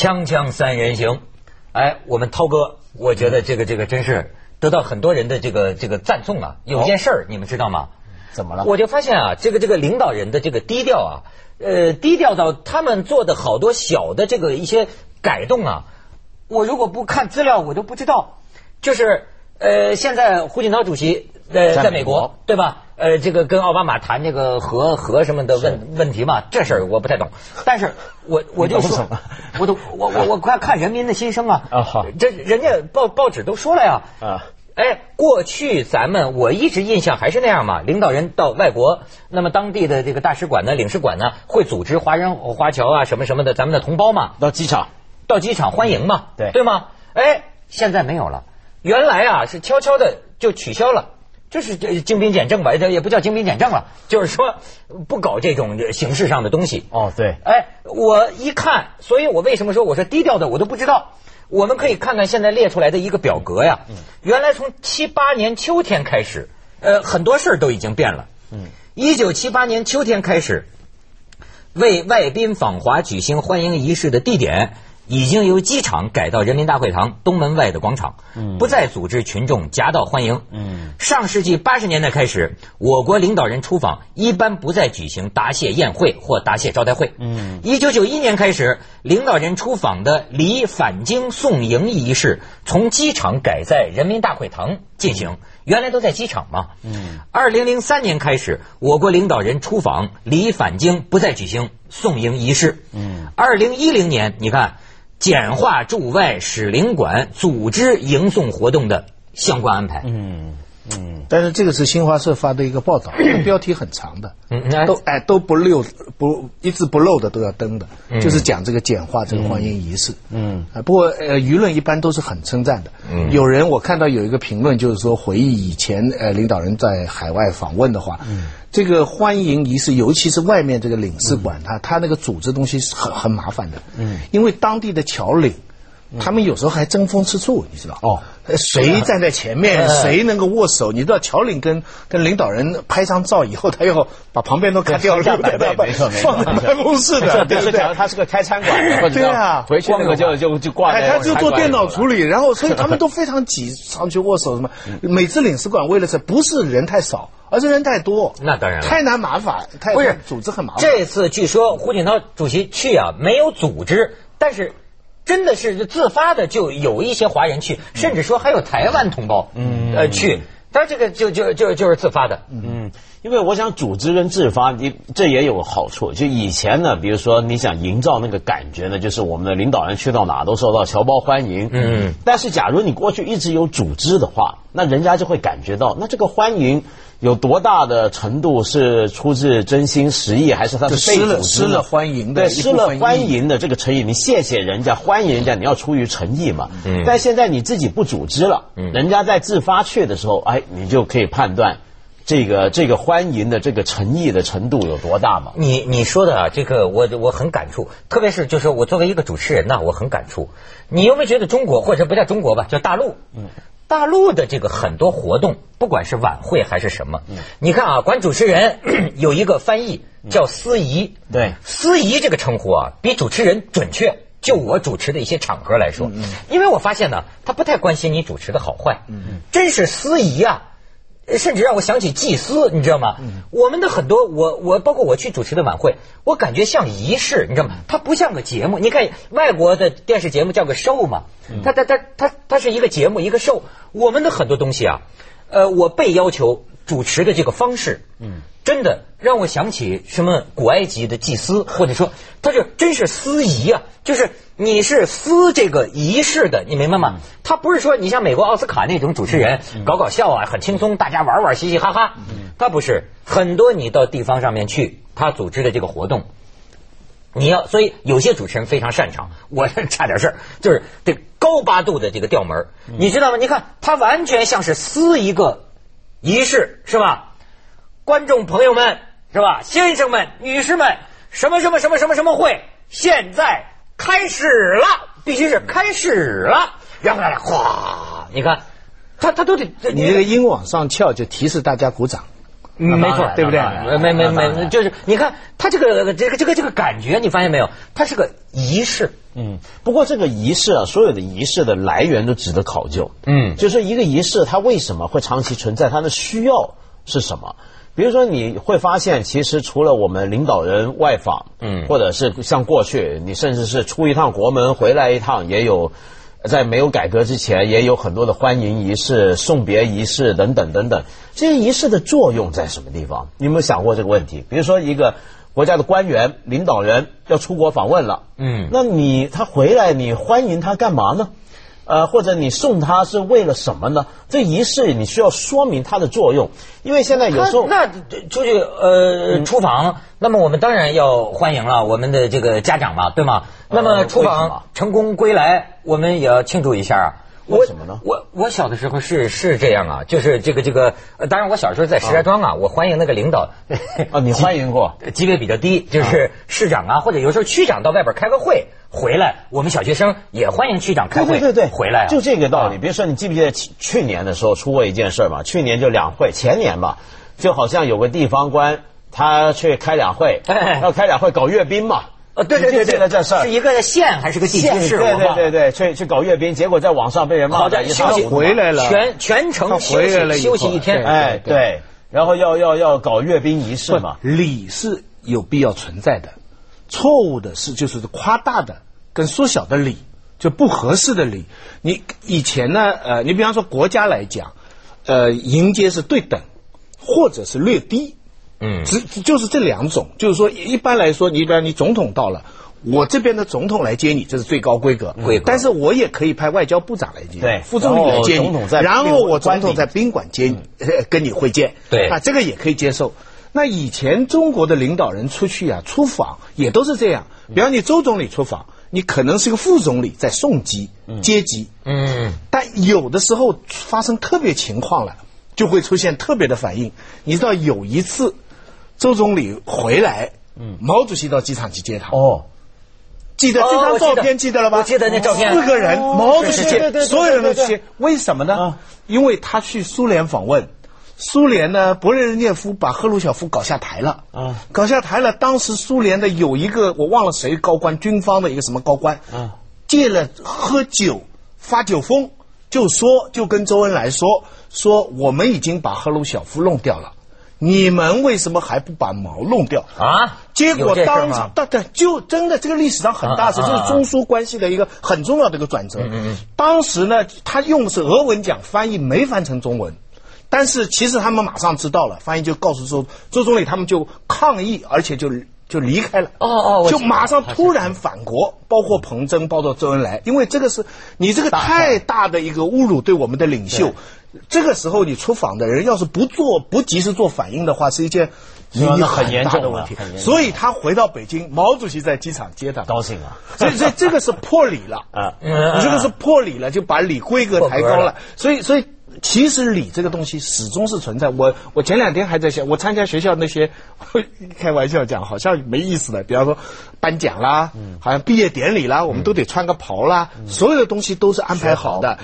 锵锵三人行，哎，我们涛哥，我觉得这个这个真是得到很多人的这个这个赞颂啊。有件事儿、你们知道吗？怎么了？我就发现啊，这个这个领导人的这个低调啊，呃，低调到他们做的好多小的这个一些改动啊，我如果不看资料，我都不知道。就是呃，现在胡锦涛主席呃在在美国对吧？呃，这个跟奥巴马谈这个核核什么的问问题嘛，这事儿我不太懂。但是我我就说我都我我我快看人民的心声啊！啊好这人家报报纸都说了呀。啊，哎，过去咱们我一直印象还是那样嘛，领导人到外国，那么当地的这个大使馆呢、领事馆呢，会组织华人华侨啊什么什么的，咱们的同胞嘛，到机场，到机场欢迎嘛，对对吗？哎，现在没有了，原来啊是悄悄的就取消了。就是这精兵简政吧，这也不叫精兵简政了，就是说不搞这种形式上的东西。哦对，哎，我一看，所以我为什么说我说低调的我都不知道。我们可以看看现在列出来的一个表格呀，原来从七八年秋天开始，呃，很多事儿都已经变了。嗯，一九七八年秋天开始，为外宾访华举行欢迎仪式的地点已经由机场改到人民大会堂东门外的广场，不再组织群众夹道欢迎。嗯，上世纪八十年代开始，我国领导人出访一般不再举行答谢宴会或答谢招待会。嗯，一九九一年开始，领导人出访的离返京送迎仪式从机场改在人民大会堂进行，原来都在机场嘛。嗯，二零零三年开始，我国领导人出访离返京不再举行送迎仪式。嗯，二零一零年，你看简化驻外使领馆组织迎送活动的相关安排。嗯嗯，但是这个是新华社发的一个报道，标题很长的，都哎都不漏不一字不漏的都要登的，嗯就是讲这个简化这个欢迎仪式。嗯啊，不过呃，舆论一般都是很称赞的。嗯有人我看到有一个评论，就是说回忆以前呃领导人在海外访问的话，这个欢迎仪式，尤其是外面这个领事馆，他他那个组织东西是很很麻烦的。嗯，因为当地的侨领。他们有时候还争风吃醋，你知道？哦呃，谁站在前面，嗯谁能够握手？你知道，乔领跟跟领导人拍张照以后，他要把旁边都砍掉，对上下留在摆没错没错放在办公室的，对不对假如？他是个开餐馆的，对啊回去那个就就就挂在哎，他就做电脑处理。理，然后所以他们都非常挤，上去握手什么。每次领事馆为了这不是人太少，而是人太多，那当然了太难麻烦，太不是组织很麻烦。这次据说胡锦涛主席去啊，没有组织，但是真的是自发的，就有一些华人去，甚至说还有台湾同胞，嗯，呃去，但这个就就就就是自发的，嗯，因为我想组织跟自发，你这也有好处。就以前呢，比如说你想营造那个感觉呢，就是我们的领导人去到哪都受到侨胞欢迎。嗯，但是假如你过去一直有组织的话，那人家就会感觉到，那这个欢迎有多大的程度是出自真心实意，还是他是被就失了组织失了欢迎的对，失了欢迎的这个诚意，你谢谢人家，欢迎人家，你要出于诚意嘛。嗯。但现在你自己不组织了，嗯，人家在自发去的时候，哎，你就可以判断这个这个欢迎的这个诚意的程度有多大嘛。你你说的啊，这个我我很感触，特别是就是我作为一个主持人呐，我很感触。你有没有觉得中国或者不叫中国吧，叫大陆？嗯，大陆的这个很多活动，不管是晚会还是什么，你看啊，管主持人有一个翻译叫司仪，对司仪这个称呼啊，比主持人准确。就我主持的一些场合来说，因为我发现呢，他不太关心你主持的好坏，真是司仪啊。甚至让我想起祭司，你知道吗？我们的很多，我我包括我去主持的晚会，我感觉像仪式，你知道吗？它不像个节目。你看外国的电视节目叫个 show 嘛，它它它它它是一个节目，一个 show。我们的很多东西啊，呃，我被要求主持的这个方式，嗯，真的让我想起什么古埃及的祭司，或者说他就真是司仪啊，就是你是司这个仪式的，你明白吗？他不是说你像美国奥斯卡那种主持人搞搞笑啊，很轻松，大家玩玩嘻嘻哈哈，他不是很多你到地方上面去，他组织的这个活动。你要，所以有些主持人非常擅长。我差点事儿，就是这高八度的这个调门儿你知道吗？你看他完全像是撕一个仪式，是吧？观众朋友们，是吧？先生们、女士们，什么什么什么什么什么会，现在开始了，必须是开始了，然后大家哗，你看他他都得你这个音往上翘，就提示大家鼓掌。没错，对不对？没没没，就是你看他这个这个这个这个感觉，你发现没有？它是个仪式。嗯，不过这个仪式啊，所有的仪式的来源都值得考究。嗯，就是一个仪式，它为什么会长期存在？它的需要是什么？比如说，你会发现，其实除了我们领导人外访，嗯，或者是像过去，你甚至是出一趟国门回来一趟，也有。在没有改革之前，也有很多的欢迎仪式、送别仪式等等等等。这些仪式的作用在什么地方？你有没有想过这个问题？比如说，一个国家的官员、领导人要出国访问了，嗯，那你他回来，你欢迎他干嘛呢？呃，或者你送他是为了什么呢？这仪式你需要说明它的作用，因为现在有时候那出去呃厨房，那么我们当然要欢迎了我们的这个家长嘛，对吗？那么厨房成功归来，我们也要庆祝一下啊。为什么呢？我我小的时候是是这样啊，就是这个这个，当然我小时候在石家庄啊，我欢迎那个领导 啊，你欢迎过，级别比较低，就是市长啊，或者有时候区长到外边开个会回来，我们小学生也欢迎区长开会，对对对，回来就这个道理。比如说，你记不记得去年的时候出过一件事嘛？去年就两会，前年吧，就好像有个地方官他去开两会，要开两会搞阅兵嘛。呃，对对对对，这事儿是一个县还是个地级市？对对对对，去去搞阅兵，结果在网上被人骂。好在休息回来了，全全程休息休息一天。哎，对，然后要要要搞阅兵仪式嘛。礼是有必要存在的，错误的是就是夸大的跟缩小的礼，就不合适的礼。你以前呢，呃，你比方说国家来讲，呃，迎接是对等，或者是略低。嗯，只就是这两种，就是说，一般来说，你比方你总统到了，我这边的总统来接你，这是最高规格。规格。但是我也可以派外交部长来接，对，副总理来接你，然后我总统在宾馆接你，跟你会见。对，啊，这个也可以接受。那以前中国的领导人出去啊，出访也都是这样。比方你周总理出访，你可能是个副总理在送机接机。嗯。但有的时候发生特别情况了，就会出现特别的反应。你知道有一次。周总理回来，嗯，毛主席到机场去接他。哦，记得这张照片记得了吧？我记得那照片，四个人，毛主席接，所有人都接。为什么呢？因为他去苏联访问，苏联呢，勃列日涅夫把赫鲁晓夫搞下台了。啊，搞下台了。当时苏联的有一个我忘了谁高官，军方的一个什么高官，啊，借了喝酒发酒疯，就说就跟周恩来说说我们已经把赫鲁晓夫弄掉了。你们为什么还不把毛弄掉？啊？结果当时，对对就真的这个历史上很大事，这是中苏关系的一个很重要的一个转折。当时呢，他用的是俄文讲，翻译没翻成中文，但是其实他们马上知道了，翻译就告诉周周总理，他们就抗议，而且就就离开了。哦哦，就马上突然返国，包括彭真，包括周恩来，因为这个是你这个太大的一个侮辱，对我们的领袖。这个时候你出访的人要是不做不及时做反应的话，是一件很严重的问题。所以他回到北京，毛主席在机场接他，高兴啊！所以这这个是破礼了 啊！你这个是破礼了，就把礼规格抬高了。所以所以其实礼这个东西始终是存在。我我前两天还在想，我参加学校那些 开玩笑讲，好像没意思的，比方说颁奖啦，好像毕业典礼啦，我们都得穿个袍啦，所有的东西都是安排好的。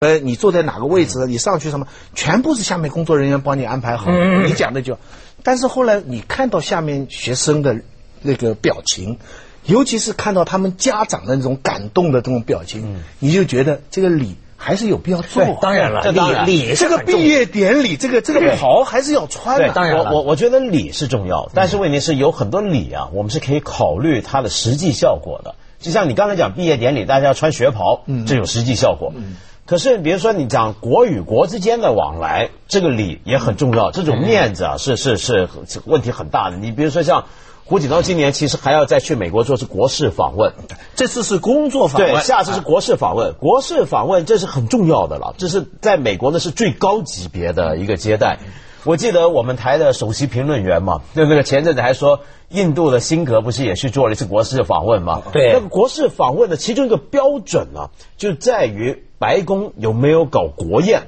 呃，你坐在哪个位置？你上去什么？全部是下面工作人员帮你安排好。你讲的就，但是后来你看到下面学生的那个表情，尤其是看到他们家长的那种感动的这种表情，你就觉得这个礼还是有必要做。当然了，礼礼这个毕业典礼，这个这个袍还是要穿的。当然我我我觉得礼是重要，但是问题是有很多礼啊，我们是可以考虑它的实际效果的。就像你刚才讲毕业典礼，大家要穿学袍，这有实际效果。可是，比如说你讲国与国之间的往来，这个礼也很重要。这种面子啊，是是是问题很大的。你比如说像胡锦涛今年其实还要再去美国做是国事访问，这次是工作访问，对，下次是国事访问。国事访问这是很重要的了，这是在美国呢是最高级别的一个接待。我记得我们台的首席评论员嘛，那那个前阵子还说，印度的辛格不是也去做了一次国事访问嘛？对，那个国事访问的其中一个标准呢，就在于白宫有没有搞国宴。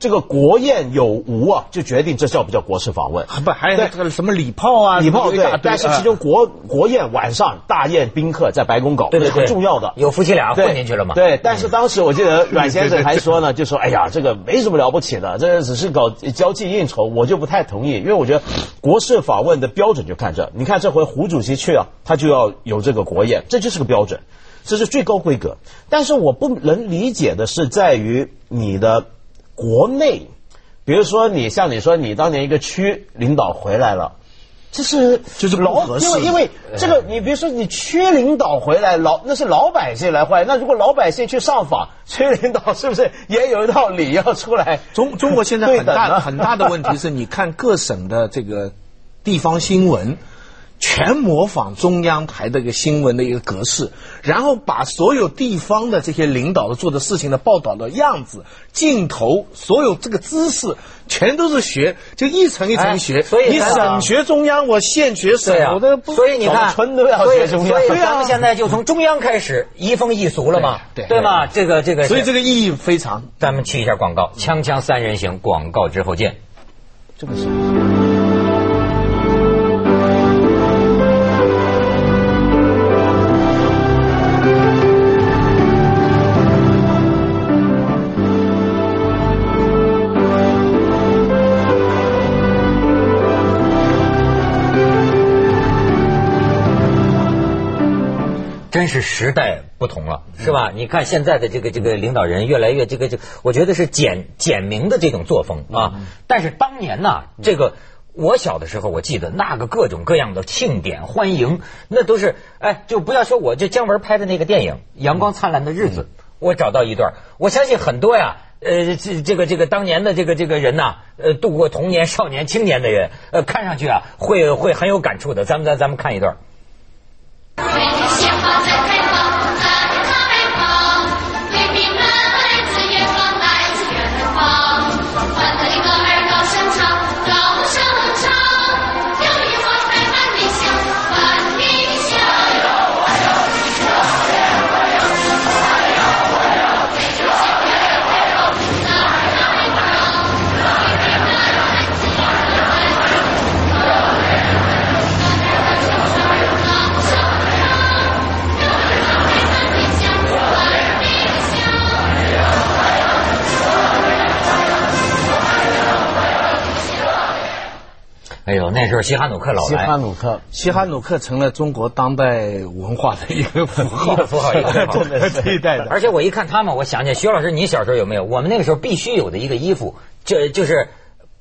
这个国宴有无啊，就决定这叫不叫国事访问。不还有这个什么礼炮啊，礼炮对，但是其中啊国国宴晚上大宴宾客在白宫搞，对对，很重要的。有夫妻俩混进去了嘛？对，但是当时我记得阮先生还说呢，就说：“哎呀，这个没什么了不起的，这只是搞交际应酬。”我就不太同意，因为我觉得国事访问的标准就看这，你看这回胡主席去啊，他就要有这个国宴，这就是个标准，这是最高规格。但是我不能理解的是在于你的国内，比如说你像你说你当年一个区领导回来了。这是就是老，合适因为因为这个，你比如说你区领导回来，老那是老百姓来坏，那如果老百姓去上访，区领导是不是也有一道理要出来？中中国现在很大很大的问题是，你看各省的这个地方新闻，全模仿中央台的一个新闻的一个格式，然后把所有地方的这些领导的做的事情的报道的样子、镜头，所有这个姿势，全都是学，就一层一层学。哎所以你咱省学中央，我县学省，啊我所以你看，村都要所以学中央所以对啊咱们现在就从中央开始移风易俗了嘛，对对吗？这个这个，所以这个意义非常。咱们去一下广告，锵锵三人行，广告之后见。这个是。是时代不同了，是吧？你看现在的这个这个领导人越来越这个这，我觉得是简简明的这种作风啊。但是当年呢，这个我小的时候，我记得那个各种各样的庆典欢迎，那都是哎，就不要说我就姜文拍的那个电影《阳光灿烂的日子》，我找到一段，我相信很多呀。呃，这这个这个当年的这个这个人呐，呃，度过童年、少年、青年的人，呃，看上去啊，会会很有感触的。咱们咱咱们看一段。鲜花在哎呦，那时候西哈努克老来西哈，努克，西哈努克成了中国当代文化的一个符号，一个符号一个符号 真的是这一代的。而且我一看他们，我想起徐老师，你小时候有没有？我们那个时候必须有的一个衣服，就就是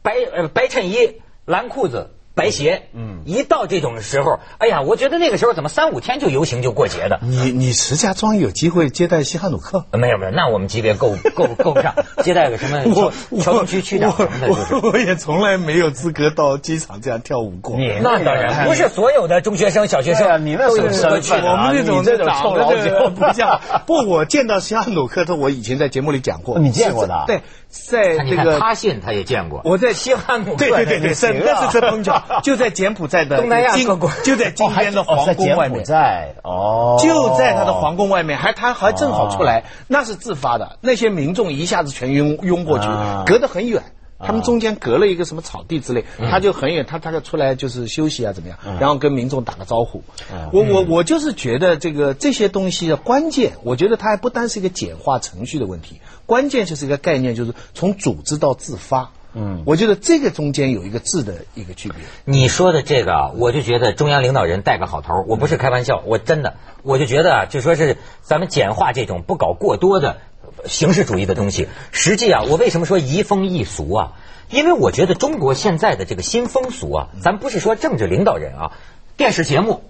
白呃白衬衣、蓝裤子、白鞋。嗯，一到这种时候，哎呀，我觉得那个时候怎么三五天就游行就过节的？你你石家庄有机会接待西哈努克？呃没有没有，那我们级别够够够不上，接待个什么区区长什么的，就是。我我也从来没有资格到机场这样跳舞过。你那当然不是所有的中学生、小学生你那什么都有资格去的。身份啊我们这种你这种臭老这个九不像。不，我见到西哈努克的，我以前在节目里讲过。你见过的啊对，在这个他信他也见过，我在西汉姆对对对对，行啊那是在东郊，就在柬埔寨的东南亚各国就在今天的哦皇宫外面。在哦，就在他的皇宫外面，还他还正好出来，那是自发的，那些民众一下子全拥拥过去啊，隔得很远。他们中间隔了一个什么草地之类，他就很远，他大概出来就是休息啊怎么样，然后跟民众打个招呼。我我我就是觉得这个这些东西的关键，我觉得它还不单是一个简化程序的问题，关键就是一个概念，就是从组织到自发。嗯，我觉得这个中间有一个质的一个区别。你说的这个啊，我就觉得中央领导人带个好头，我不是开玩笑，我真的，我就觉得啊，就说是咱们简化这种不搞过多的形式主义的东西。实际啊，我为什么说移风易俗啊？因为我觉得中国现在的这个新风俗啊，咱不是说政治领导人啊，电视节目。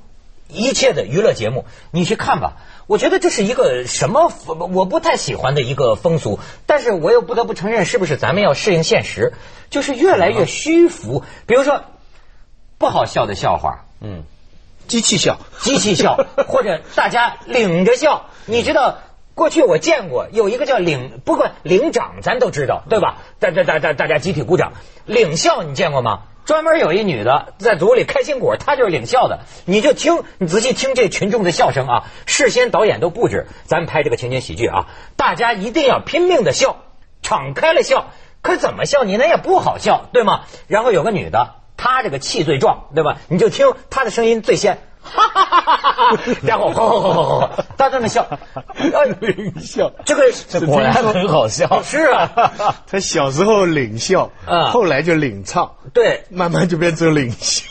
一切的娱乐节目，你去看吧。我觉得这是一个什么我不太喜欢的一个风俗，但是我又不得不承认，是不是咱们要适应现实？就是越来越虚浮。比如说不好笑的笑话，嗯，机器笑，机器笑，或者大家领着笑。你知道，过去我见过有一个叫领，不过领长咱都知道，对吧？大大大大大家集体鼓掌，领笑你见过吗？专门有一女的在组里开心果，她就是领笑的。你就听，你仔细听这群众的笑声啊！事先导演都布置，咱们拍这个情景喜剧啊，大家一定要拼命的笑，敞开了笑。可怎么笑你那也不好笑，对吗？然后有个女的，她这个气最壮，对吧？你就听她的声音最先，哈哈哈哈哈哈，然后吼吼吼吼吼，她这么笑，呃，领笑。这个这果然很好笑。是啊，他小时候领笑，啊后来就领唱，对，慢慢就变成领袖。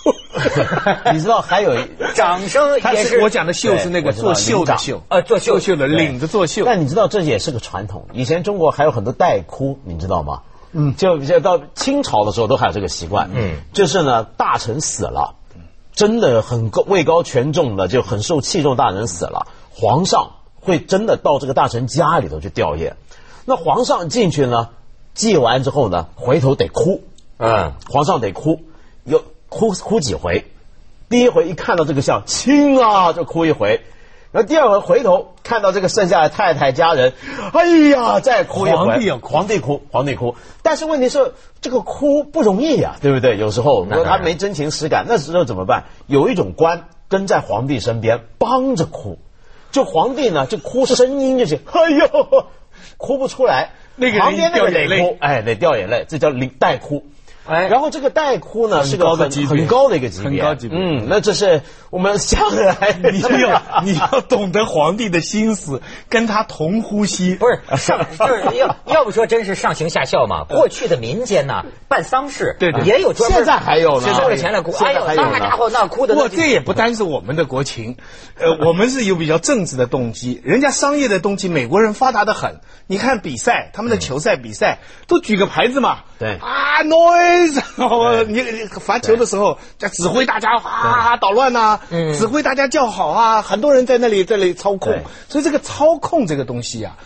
你知道还有，掌声他也是我讲的秀是那个对我知道作秀的秀，呃做秀作秀的领着做秀。但你知道这也是个传统。以前中国还有很多代哭，你知道吗？嗯，就就到清朝的时候都还有这个习惯。嗯就是呢，大臣死了，真的很高位高权重的，就很受器重大人死了，皇上会真的到这个大臣家里头去吊唁。那皇上进去呢，祭完之后呢，回头得哭，嗯，皇上得哭，有哭哭几回。第一回一看到这个像亲啊，就哭一回。然后第二回回头看到这个剩下的太太家人，哎呀，再哭一回。皇帝要哭皇帝哭，皇帝哭。但是问题是，这个哭不容易呀、对不对？有时候如果他没真情实感，那时候怎么办？有一种官跟在皇帝身边帮着哭，就皇帝呢就哭声音就行，哎呦，哭不出来。那个旁边那个得哭，哎，得掉眼泪，这叫领带哭。哎。然后这个带哭呢是个很高的级别。很高的一个级别，很高级别。嗯，那这是我们下来 你要 你要懂得皇帝的心思，跟他同呼吸。不是 上，就是要要不说真是上行下效嘛。过去的民间呐，办丧事，对对。也有专门现在还有呢。收了钱来哭，哎呦，那家伙那哭的不过这也不单是我们的国情，呃，我们是有比较政治的动机，人家商业的动机，美国人发达的很。你看比赛，他们的球赛比赛都举个牌子嘛，对。啊，noise，哦你你罚球的时候，在指挥大家啊捣乱呐，指挥大家叫好啊，很多人在那里在那里操控，所以这个操控这个东西啊，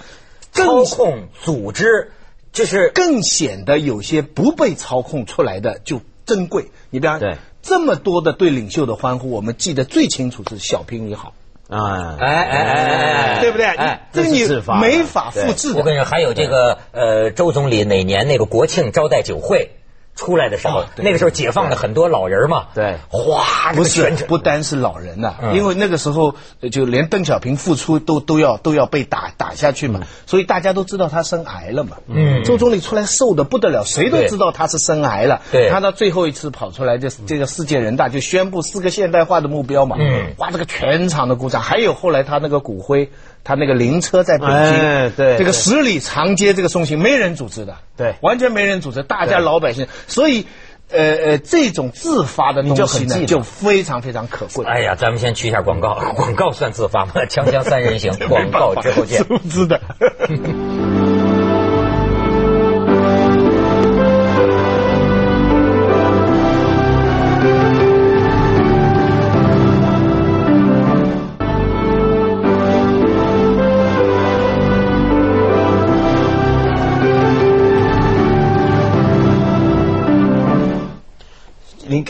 操控组织，就是更显得有些不被操控出来的就珍贵。你比方对这么多的对领袖的欢呼，我们记得最清楚是小平你好，啊，哎哎哎哎哎，对不对？哎。这你没法复制的。我跟你说，还有这个呃，周总理哪年那个国庆招待酒会出来的时候哦，那个时候解放了很多老人嘛，对。哗，不是不单是老人呐、嗯。因为那个时候呃就连邓小平复出都都要都要被打打下去嘛，所以大家都知道他生癌了嘛。嗯。周总理出来瘦的不得了，谁都知道他是生癌了。对。他到最后一次跑出来，这这个世界人大就宣布四个现代化的目标嘛。嗯。哇，这个全场的鼓掌。还有后来他那个骨灰，他那个灵车在北京，哎对这个十里长街这个送行没人组织的，对完全没人组织，大家老百姓，所以。呃呃，这种自发的你东西呢，就很记得就非常非常可贵。哎呀，咱们先去一下广告，广告算自发吗？锵锵三人行，广告之后见。组织的。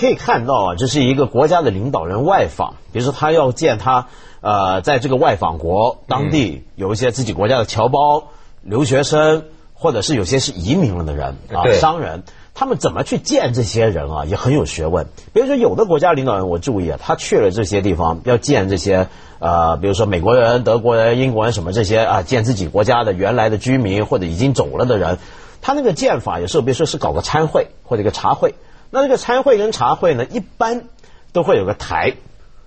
可以看到啊，这是一个国家的领导人外访，比如说他要见他呃，在这个外访国当地有一些自己国家的侨胞、留学生，或者是有些是移民了的人啊，商人，他们怎么去见这些人啊，也很有学问。比如说，有的国家领导人，我注意啊，他去了这些地方要见这些呃，比如说美国人、德国人、英国人什么这些啊，见自己国家的原来的居民或者已经走了的人，他那个见法有时候，比如说是搞个参会或者一个茶会。那这个参会跟茶会呢，一般都会有个台，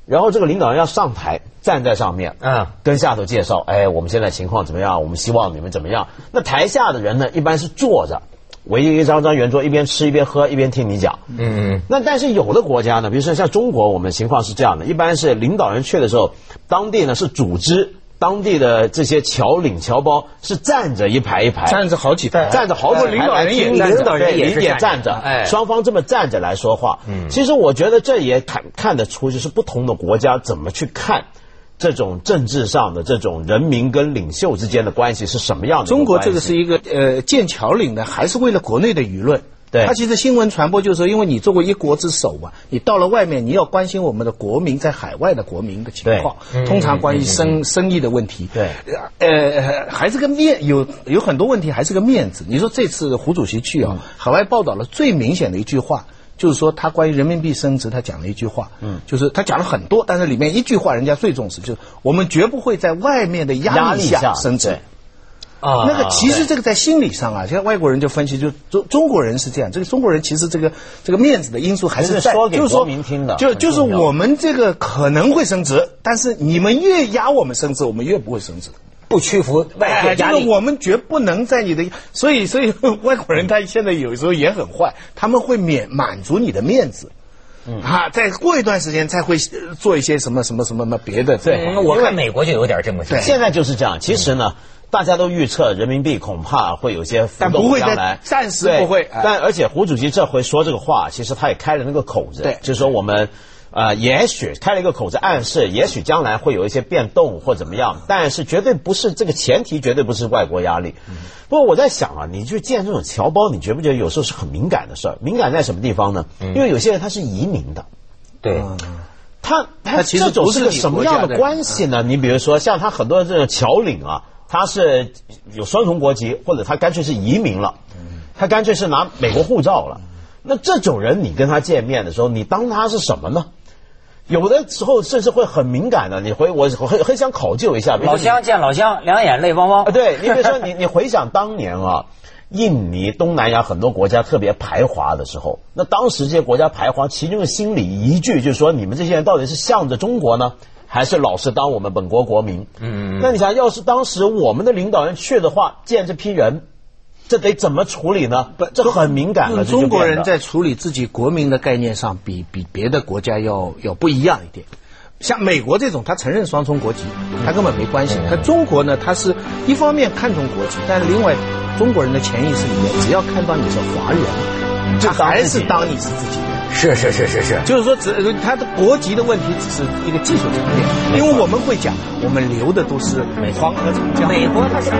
然后这个领导人要上台，站在上面，嗯跟下头介绍，哎，我们现在情况怎么样？我们希望你们怎么样？那台下的人呢，一般是坐着，围一张张圆桌，一边吃一边喝，一边听你讲。嗯，那但是有的国家呢，比如说像中国，我们情况是这样的，一般是领导人去的时候，当地呢是组织。当地的这些侨领侨胞是站着一排一排，站着好几排站着好几排领导人也领导人对也站领站着，哎。双方这么站着来说话。嗯。其实我觉得这也看看得出，就是不同的国家怎么去看这种政治上的这种人民跟领袖之间的关系是什么样的中国这个是一个呃建侨领的，还是为了国内的舆论。对它其实新闻传播就是说，因为你作为一国之首嘛，你到了外面，你要关心我们的国民在海外的国民的情况，通常关于生生意的问题。对，呃，还是个面有有很多问题，还是个面子。你说这次胡主席去啊，海外报道了最明显的一句话。就是说，他关于人民币升值，他讲了一句话，嗯，就是他讲了很多，但是里面一句话，人家最重视，就是我们绝不会在外面的压力下下升值对。啊那个其实这个在心理上啊，现在外国人就分析，就中中国人是这样，这个中国人其实这个这个面子的因素还是是在，说给就是说国民听的就就是我们这个可能会升值，但是你们越压我们升值，我们越不会升值。不屈服外哎，界压力。就是我们绝不能在你的，所以所以 外国人他现在有时候也很坏，他们会免满足你的面子。嗯啊，再过一段时间才会呃做一些什么什么什么什么别的。对嗯我看美国就有点这么对现在就是这样。其实呢，大家都预测人民币恐怕会有些浮动但不会在将来暂时不会哎但而且胡主席这回说这个话，其实他也开了那个口子，对就是说我们。呃，也许开了一个口子，暗示也许将来会有一些变动或怎么样，但是绝对不是这个前提，绝对不是外国压力。不过我在想啊，你去见这种侨胞，你觉不觉得有时候是很敏感的事儿？敏感在什么地方呢？因为有些人他是移民的，对，他他他其实这种是个不是什么样的关系呢？你比如说，像他很多这种侨领啊，他是有双重国籍，或者他干脆是移民了，他干脆是拿美国护照了。那这种人，你跟他见面的时候，你当他是什么呢？有的时候甚至会很敏感的，你回我我很很想考究一下。老乡见老乡，两眼泪汪汪啊，。对你比如说你你回想当年啊，印尼、东南亚很多国家特别排华的时候，那当时这些国家排华，其中的心理依据就是说，你们这些人到底是向着中国呢，还是老实当我们本国国民？嗯，那你想，要是当时我们的领导人去的话，见这批人，这得怎么处理呢？不这很敏感了。中国人在处理自己国民的概念上，比比别的国家要要不一样一点。像美国这种，他承认双重国籍，他根本没关系。可中国呢，他是一方面看重国籍，但是另外中国人的潜意识里面，只要看到你是华人，他还是当你是自己人。是是是是是，就是说只，他的国籍的问题只是一个技术层面，因为我们会讲，我们留的都是黄河长江。美国它是。